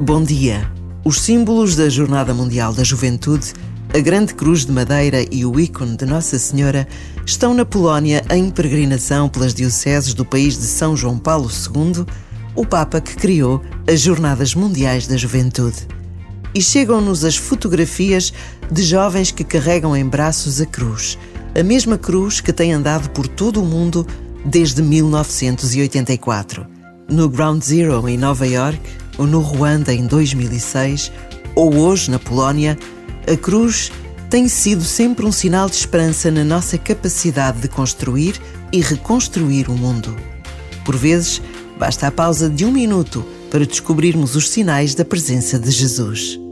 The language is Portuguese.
Bom dia. Os símbolos da Jornada Mundial da Juventude, a Grande Cruz de Madeira e o ícone de Nossa Senhora estão na Polónia em peregrinação pelas dioceses do país de São João Paulo II, o Papa que criou as Jornadas Mundiais da Juventude. E chegam-nos as fotografias de jovens que carregam em braços a cruz, a mesma cruz que tem andado por todo o mundo desde 1984. No Ground Zero em Nova York, ou no Ruanda em 2006, ou hoje na Polónia, a cruz tem sido sempre um sinal de esperança na nossa capacidade de construir e reconstruir o mundo. Por vezes, basta a pausa de um minuto para descobrirmos os sinais da presença de Jesus.